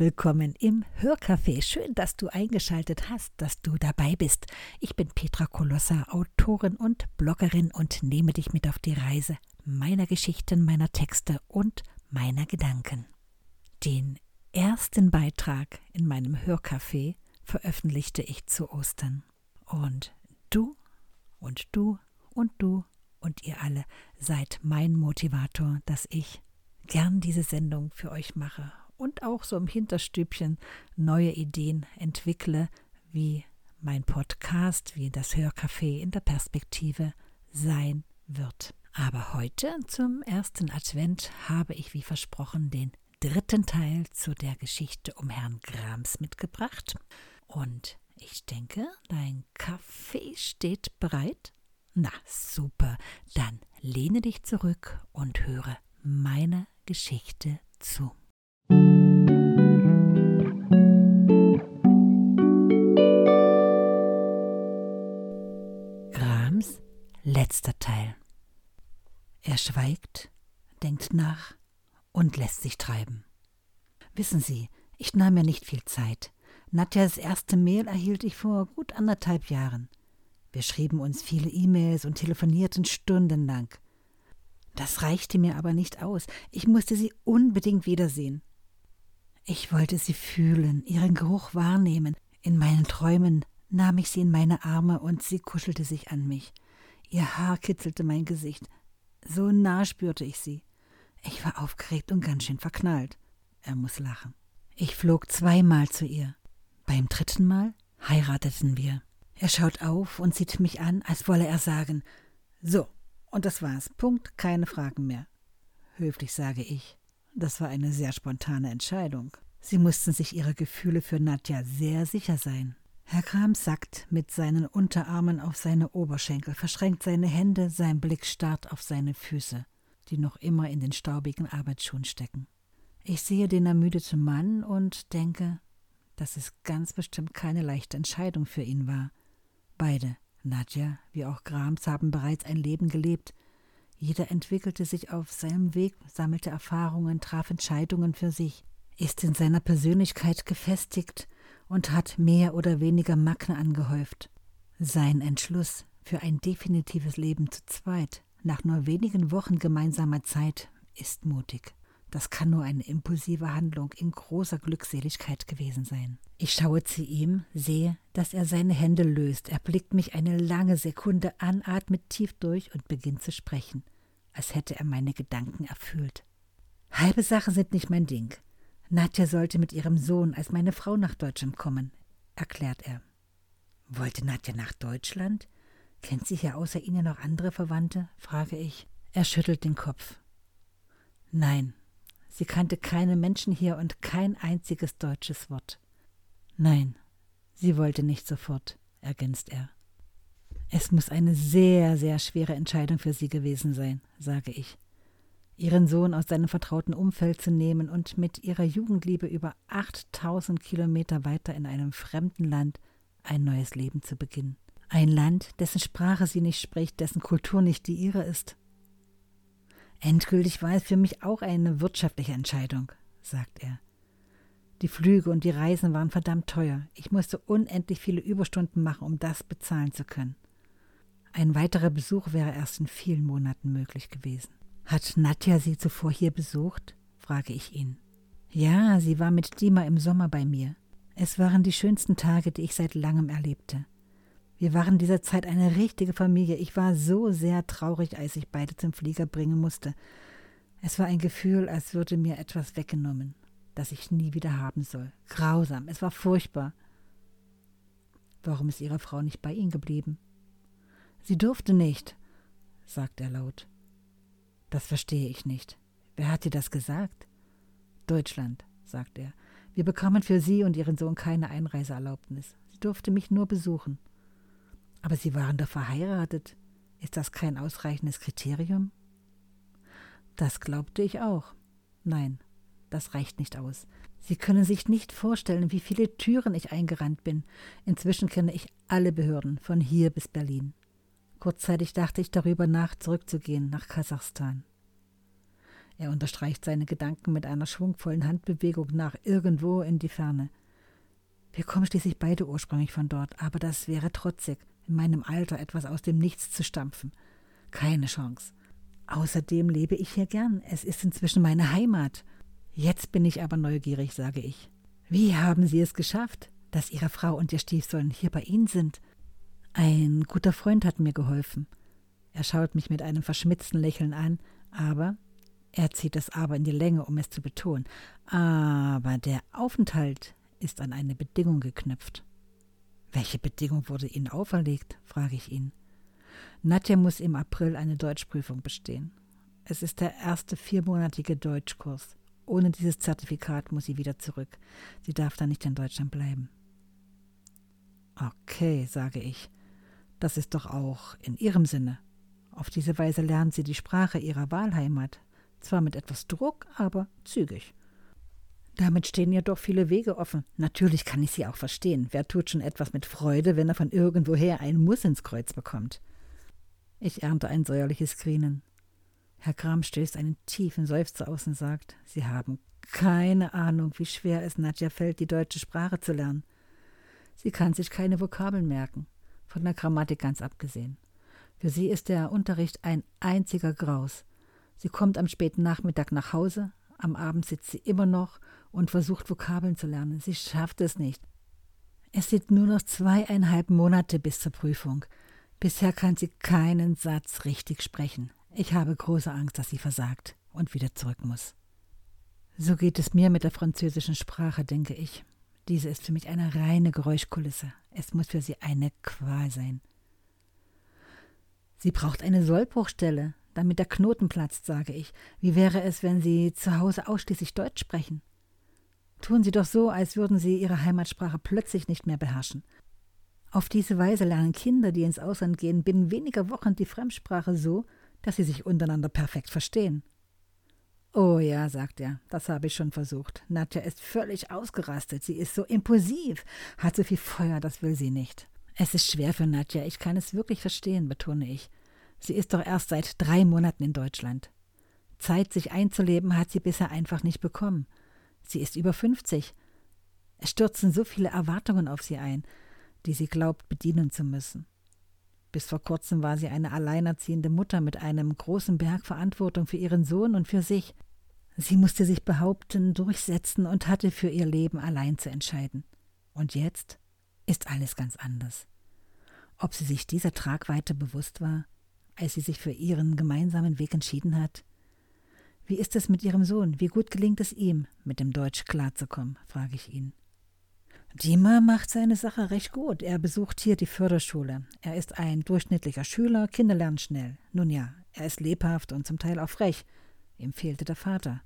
willkommen im Hörcafé. Schön, dass du eingeschaltet hast, dass du dabei bist. Ich bin Petra Kolossa, Autorin und Bloggerin und nehme dich mit auf die Reise meiner Geschichten, meiner Texte und meiner Gedanken. Den ersten Beitrag in meinem Hörcafé veröffentlichte ich zu Ostern. Und du und du und du und ihr alle seid mein Motivator, dass ich gern diese Sendung für euch mache und auch so im Hinterstübchen neue Ideen entwickle, wie mein Podcast, wie das Hörcafé in der Perspektive sein wird. Aber heute zum ersten Advent habe ich wie versprochen den dritten Teil zu der Geschichte um Herrn Grams mitgebracht. Und ich denke, dein Kaffee steht bereit. Na super, dann lehne dich zurück und höre meine Geschichte zu. Letzter Teil. Er schweigt, denkt nach und lässt sich treiben. Wissen Sie, ich nahm mir nicht viel Zeit. Nadjas erste Mail erhielt ich vor gut anderthalb Jahren. Wir schrieben uns viele E-Mails und telefonierten stundenlang. Das reichte mir aber nicht aus. Ich musste sie unbedingt wiedersehen. Ich wollte sie fühlen, ihren Geruch wahrnehmen. In meinen Träumen nahm ich sie in meine Arme und sie kuschelte sich an mich. Ihr Haar kitzelte mein Gesicht. So nah spürte ich sie. Ich war aufgeregt und ganz schön verknallt. Er muss lachen. Ich flog zweimal zu ihr. Beim dritten Mal heirateten wir. Er schaut auf und sieht mich an, als wolle er sagen: So, und das war's. Punkt, keine Fragen mehr. Höflich sage ich. Das war eine sehr spontane Entscheidung. Sie mussten sich ihrer Gefühle für Nadja sehr sicher sein. Herr Kram sackt mit seinen Unterarmen auf seine Oberschenkel, verschränkt seine Hände, sein Blick starrt auf seine Füße, die noch immer in den staubigen Arbeitsschuhen stecken. Ich sehe den ermüdeten Mann und denke, dass es ganz bestimmt keine leichte Entscheidung für ihn war. Beide, Nadja wie auch Grams, haben bereits ein Leben gelebt. Jeder entwickelte sich auf seinem Weg, sammelte Erfahrungen, traf Entscheidungen für sich, ist in seiner Persönlichkeit gefestigt und hat mehr oder weniger Macken angehäuft. Sein Entschluss für ein definitives Leben zu zweit, nach nur wenigen Wochen gemeinsamer Zeit, ist mutig. Das kann nur eine impulsive Handlung in großer Glückseligkeit gewesen sein. Ich schaue zu ihm, sehe, dass er seine Hände löst. Er blickt mich eine lange Sekunde an, atmet tief durch und beginnt zu sprechen, als hätte er meine Gedanken erfüllt. Halbe Sachen sind nicht mein Ding. Nadja sollte mit ihrem Sohn als meine Frau nach Deutschland kommen, erklärt er. Wollte Nadja nach Deutschland? Kennt sie hier außer Ihnen noch andere Verwandte? frage ich. Er schüttelt den Kopf. Nein, sie kannte keine Menschen hier und kein einziges deutsches Wort. Nein, sie wollte nicht sofort, ergänzt er. Es muss eine sehr, sehr schwere Entscheidung für sie gewesen sein, sage ich ihren Sohn aus seinem vertrauten Umfeld zu nehmen und mit ihrer Jugendliebe über 8000 Kilometer weiter in einem fremden Land ein neues Leben zu beginnen. Ein Land, dessen Sprache sie nicht spricht, dessen Kultur nicht die ihre ist. Endgültig war es für mich auch eine wirtschaftliche Entscheidung, sagt er. Die Flüge und die Reisen waren verdammt teuer. Ich musste unendlich viele Überstunden machen, um das bezahlen zu können. Ein weiterer Besuch wäre erst in vielen Monaten möglich gewesen. Hat Nadja Sie zuvor hier besucht? frage ich ihn. Ja, sie war mit Dima im Sommer bei mir. Es waren die schönsten Tage, die ich seit langem erlebte. Wir waren dieser Zeit eine richtige Familie. Ich war so sehr traurig, als ich beide zum Flieger bringen musste. Es war ein Gefühl, als würde mir etwas weggenommen, das ich nie wieder haben soll. Grausam, es war furchtbar. Warum ist Ihre Frau nicht bei Ihnen geblieben? Sie durfte nicht, sagt er laut. Das verstehe ich nicht. Wer hat dir das gesagt? Deutschland, sagt er. Wir bekommen für Sie und Ihren Sohn keine Einreiseerlaubnis. Sie durfte mich nur besuchen. Aber Sie waren doch verheiratet. Ist das kein ausreichendes Kriterium? Das glaubte ich auch. Nein, das reicht nicht aus. Sie können sich nicht vorstellen, wie viele Türen ich eingerannt bin. Inzwischen kenne ich alle Behörden, von hier bis Berlin. Kurzzeitig dachte ich darüber nach, zurückzugehen nach Kasachstan. Er unterstreicht seine Gedanken mit einer schwungvollen Handbewegung nach irgendwo in die Ferne. Wir kommen schließlich beide ursprünglich von dort, aber das wäre trotzig, in meinem Alter etwas aus dem Nichts zu stampfen. Keine Chance. Außerdem lebe ich hier gern. Es ist inzwischen meine Heimat. Jetzt bin ich aber neugierig, sage ich. Wie haben Sie es geschafft, dass Ihre Frau und Ihr Stiefsohn hier bei Ihnen sind? Ein guter Freund hat mir geholfen. Er schaut mich mit einem verschmitzten Lächeln an, aber er zieht das aber in die Länge, um es zu betonen. Aber der Aufenthalt ist an eine Bedingung geknüpft. Welche Bedingung wurde Ihnen auferlegt? frage ich ihn. Nadja muss im April eine Deutschprüfung bestehen. Es ist der erste viermonatige Deutschkurs. Ohne dieses Zertifikat muss sie wieder zurück. Sie darf dann nicht in Deutschland bleiben. Okay, sage ich. Das ist doch auch in Ihrem Sinne. Auf diese Weise lernt sie die Sprache ihrer Wahlheimat. Zwar mit etwas Druck, aber zügig. Damit stehen ihr doch viele Wege offen. Natürlich kann ich sie auch verstehen. Wer tut schon etwas mit Freude, wenn er von irgendwoher ein Muss ins Kreuz bekommt? Ich ernte ein säuerliches Grinen. Herr Kram stößt einen tiefen Seufzer aus und sagt, Sie haben keine Ahnung, wie schwer es Nadja fällt, die deutsche Sprache zu lernen. Sie kann sich keine Vokabeln merken, von der Grammatik ganz abgesehen. Für sie ist der Unterricht ein einziger Graus. Sie kommt am späten Nachmittag nach Hause, am Abend sitzt sie immer noch und versucht Vokabeln zu lernen. Sie schafft es nicht. Es sind nur noch zweieinhalb Monate bis zur Prüfung. Bisher kann sie keinen Satz richtig sprechen. Ich habe große Angst, dass sie versagt und wieder zurück muss. So geht es mir mit der französischen Sprache, denke ich. Diese ist für mich eine reine Geräuschkulisse. Es muss für sie eine Qual sein. Sie braucht eine Sollbruchstelle, damit der Knoten platzt, sage ich. Wie wäre es, wenn Sie zu Hause ausschließlich Deutsch sprechen? Tun Sie doch so, als würden Sie Ihre Heimatsprache plötzlich nicht mehr beherrschen. Auf diese Weise lernen Kinder, die ins Ausland gehen, binnen weniger Wochen die Fremdsprache so, dass sie sich untereinander perfekt verstehen. Oh ja, sagt er, das habe ich schon versucht. Nadja ist völlig ausgerastet. Sie ist so impulsiv, hat so viel Feuer, das will sie nicht. Es ist schwer für Nadja, ich kann es wirklich verstehen, betone ich. Sie ist doch erst seit drei Monaten in Deutschland. Zeit, sich einzuleben, hat sie bisher einfach nicht bekommen. Sie ist über 50. Es stürzen so viele Erwartungen auf sie ein, die sie glaubt, bedienen zu müssen. Bis vor kurzem war sie eine alleinerziehende Mutter mit einem großen Berg Verantwortung für ihren Sohn und für sich. Sie musste sich behaupten, durchsetzen und hatte für ihr Leben allein zu entscheiden. Und jetzt ist alles ganz anders. Ob sie sich dieser Tragweite bewusst war, als sie sich für ihren gemeinsamen Weg entschieden hat? Wie ist es mit ihrem Sohn? Wie gut gelingt es ihm, mit dem Deutsch klarzukommen? frage ich ihn. Dima macht seine Sache recht gut. Er besucht hier die Förderschule. Er ist ein durchschnittlicher Schüler, Kinder lernen schnell. Nun ja, er ist lebhaft und zum Teil auch frech. Ihm fehlte der Vater.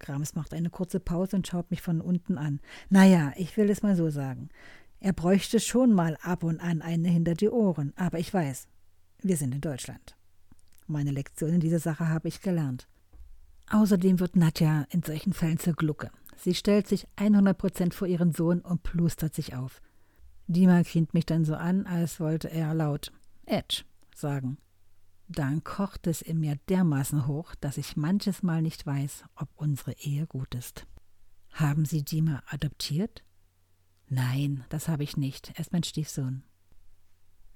Grams macht eine kurze Pause und schaut mich von unten an. Naja, ich will es mal so sagen. Er bräuchte schon mal ab und an eine hinter die Ohren, aber ich weiß, wir sind in Deutschland. Meine Lektion in dieser Sache habe ich gelernt. Außerdem wird Nadja in solchen Fällen zur Glucke. Sie stellt sich 100% vor ihren Sohn und plustert sich auf. Dima grient mich dann so an, als wollte er laut Edge sagen. Dann kocht es in mir dermaßen hoch, dass ich manches Mal nicht weiß, ob unsere Ehe gut ist. Haben Sie Dima adoptiert? Nein, das habe ich nicht. Er ist mein Stiefsohn.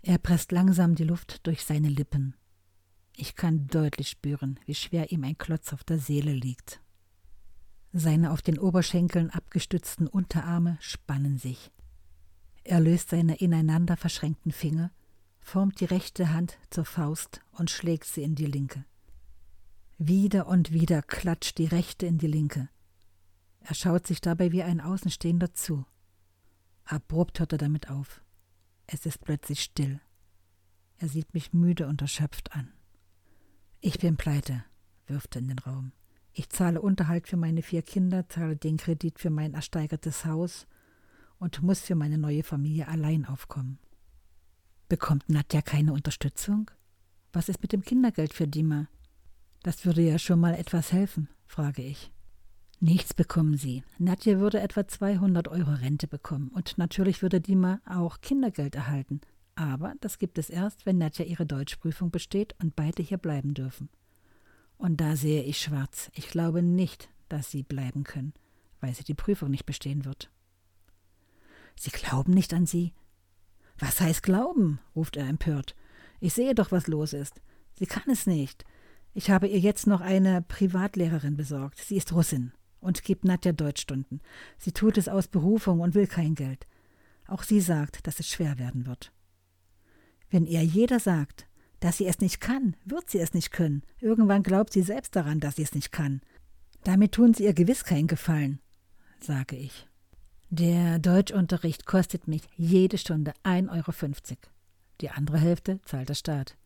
Er presst langsam die Luft durch seine Lippen. Ich kann deutlich spüren, wie schwer ihm ein Klotz auf der Seele liegt. Seine auf den Oberschenkeln abgestützten Unterarme spannen sich. Er löst seine ineinander verschränkten Finger, formt die rechte Hand zur Faust und schlägt sie in die linke. Wieder und wieder klatscht die rechte in die linke. Er schaut sich dabei wie ein Außenstehender zu. Abrupt hört er damit auf. Es ist plötzlich still. Er sieht mich müde und erschöpft an. Ich bin pleite, wirft er in den Raum. Ich zahle Unterhalt für meine vier Kinder, zahle den Kredit für mein ersteigertes Haus und muss für meine neue Familie allein aufkommen. Bekommt Nadja keine Unterstützung? Was ist mit dem Kindergeld für Dima? Das würde ja schon mal etwas helfen, frage ich. Nichts bekommen sie. Nadja würde etwa 200 Euro Rente bekommen und natürlich würde Dima auch Kindergeld erhalten. Aber das gibt es erst, wenn Nadja ihre Deutschprüfung besteht und beide hier bleiben dürfen. Und da sehe ich schwarz. Ich glaube nicht, dass Sie bleiben können, weil sie die Prüfung nicht bestehen wird. Sie glauben nicht an sie? Was heißt glauben? ruft er empört. Ich sehe doch, was los ist. Sie kann es nicht. Ich habe ihr jetzt noch eine Privatlehrerin besorgt. Sie ist Russin und gibt Nadja Deutschstunden. Sie tut es aus Berufung und will kein Geld. Auch sie sagt, dass es schwer werden wird. Wenn ihr jeder sagt, dass sie es nicht kann, wird sie es nicht können. Irgendwann glaubt sie selbst daran, dass sie es nicht kann. Damit tun sie ihr gewiss keinen Gefallen, sage ich. Der Deutschunterricht kostet mich jede Stunde 1,50 Euro. Die andere Hälfte zahlt der Staat.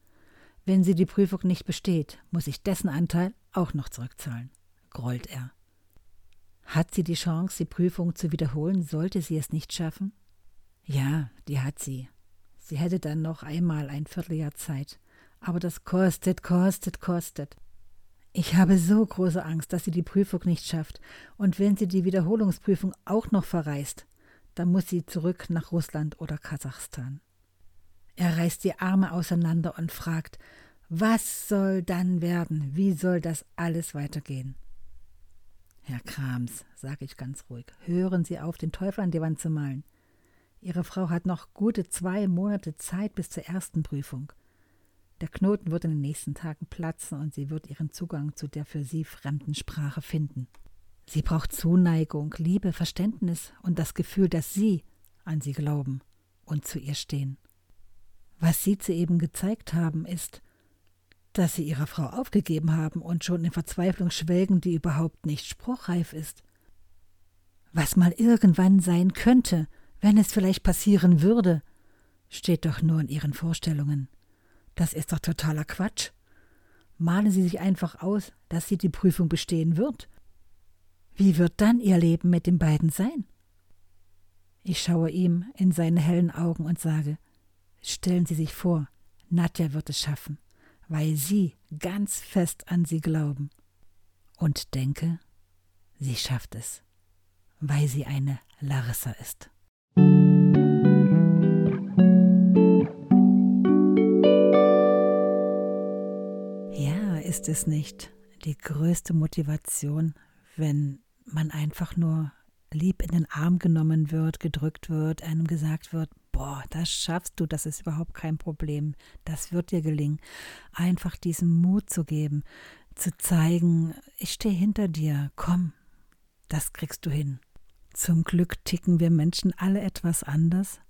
Wenn sie die Prüfung nicht besteht, muss ich dessen Anteil auch noch zurückzahlen, grollt er. Hat sie die Chance, die Prüfung zu wiederholen, sollte sie es nicht schaffen? Ja, die hat sie. Sie hätte dann noch einmal ein Vierteljahr Zeit. Aber das kostet, kostet, kostet. Ich habe so große Angst, dass sie die Prüfung nicht schafft. Und wenn sie die Wiederholungsprüfung auch noch verreist, dann muss sie zurück nach Russland oder Kasachstan. Er reißt die Arme auseinander und fragt, was soll dann werden? Wie soll das alles weitergehen? Herr Krams, sage ich ganz ruhig, hören Sie auf, den Teufel an die Wand zu malen. Ihre Frau hat noch gute zwei Monate Zeit bis zur ersten Prüfung. Der Knoten wird in den nächsten Tagen platzen und sie wird ihren Zugang zu der für sie fremden Sprache finden. Sie braucht Zuneigung, Liebe, Verständnis und das Gefühl, dass Sie an sie glauben und zu ihr stehen. Was Sie zu eben gezeigt haben, ist, dass Sie Ihrer Frau aufgegeben haben und schon in Verzweiflung schwelgen, die überhaupt nicht spruchreif ist. Was mal irgendwann sein könnte, wenn es vielleicht passieren würde, steht doch nur in Ihren Vorstellungen. Das ist doch totaler Quatsch. Malen Sie sich einfach aus, dass sie die Prüfung bestehen wird. Wie wird dann Ihr Leben mit den beiden sein? Ich schaue ihm in seine hellen Augen und sage, stellen Sie sich vor, Nadja wird es schaffen, weil Sie ganz fest an sie glauben. Und denke, sie schafft es, weil sie eine Larissa ist. Ist es nicht die größte Motivation, wenn man einfach nur lieb in den Arm genommen wird, gedrückt wird, einem gesagt wird, boah, das schaffst du, das ist überhaupt kein Problem, das wird dir gelingen. Einfach diesen Mut zu geben, zu zeigen, ich stehe hinter dir, komm, das kriegst du hin. Zum Glück ticken wir Menschen alle etwas anders.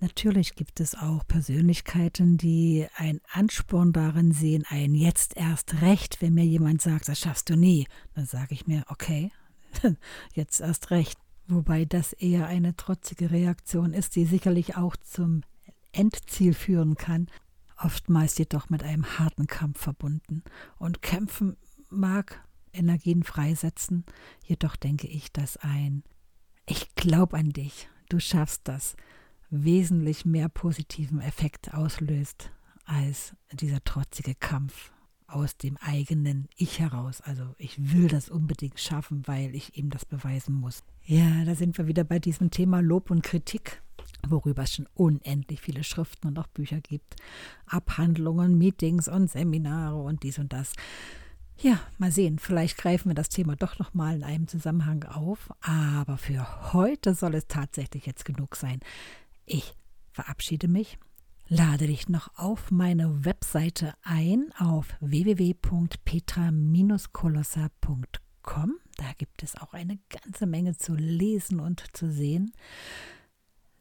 Natürlich gibt es auch Persönlichkeiten, die einen Ansporn darin sehen, ein jetzt erst recht, wenn mir jemand sagt, das schaffst du nie, dann sage ich mir, okay, jetzt erst recht. Wobei das eher eine trotzige Reaktion ist, die sicherlich auch zum Endziel führen kann, oftmals jedoch mit einem harten Kampf verbunden. Und kämpfen mag Energien freisetzen, jedoch denke ich, dass ein ich glaube an dich, du schaffst das, wesentlich mehr positiven Effekt auslöst als dieser trotzige Kampf aus dem eigenen Ich heraus. Also ich will das unbedingt schaffen, weil ich ihm das beweisen muss. Ja, da sind wir wieder bei diesem Thema Lob und Kritik, worüber es schon unendlich viele Schriften und auch Bücher gibt. Abhandlungen, Meetings und Seminare und dies und das. Ja, mal sehen, vielleicht greifen wir das Thema doch noch mal in einem Zusammenhang auf, aber für heute soll es tatsächlich jetzt genug sein. Ich verabschiede mich, lade dich noch auf meine Webseite ein auf www.petra-kolosser.com. Da gibt es auch eine ganze Menge zu lesen und zu sehen.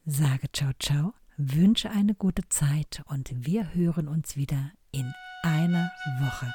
Sage ciao ciao, wünsche eine gute Zeit und wir hören uns wieder in einer Woche.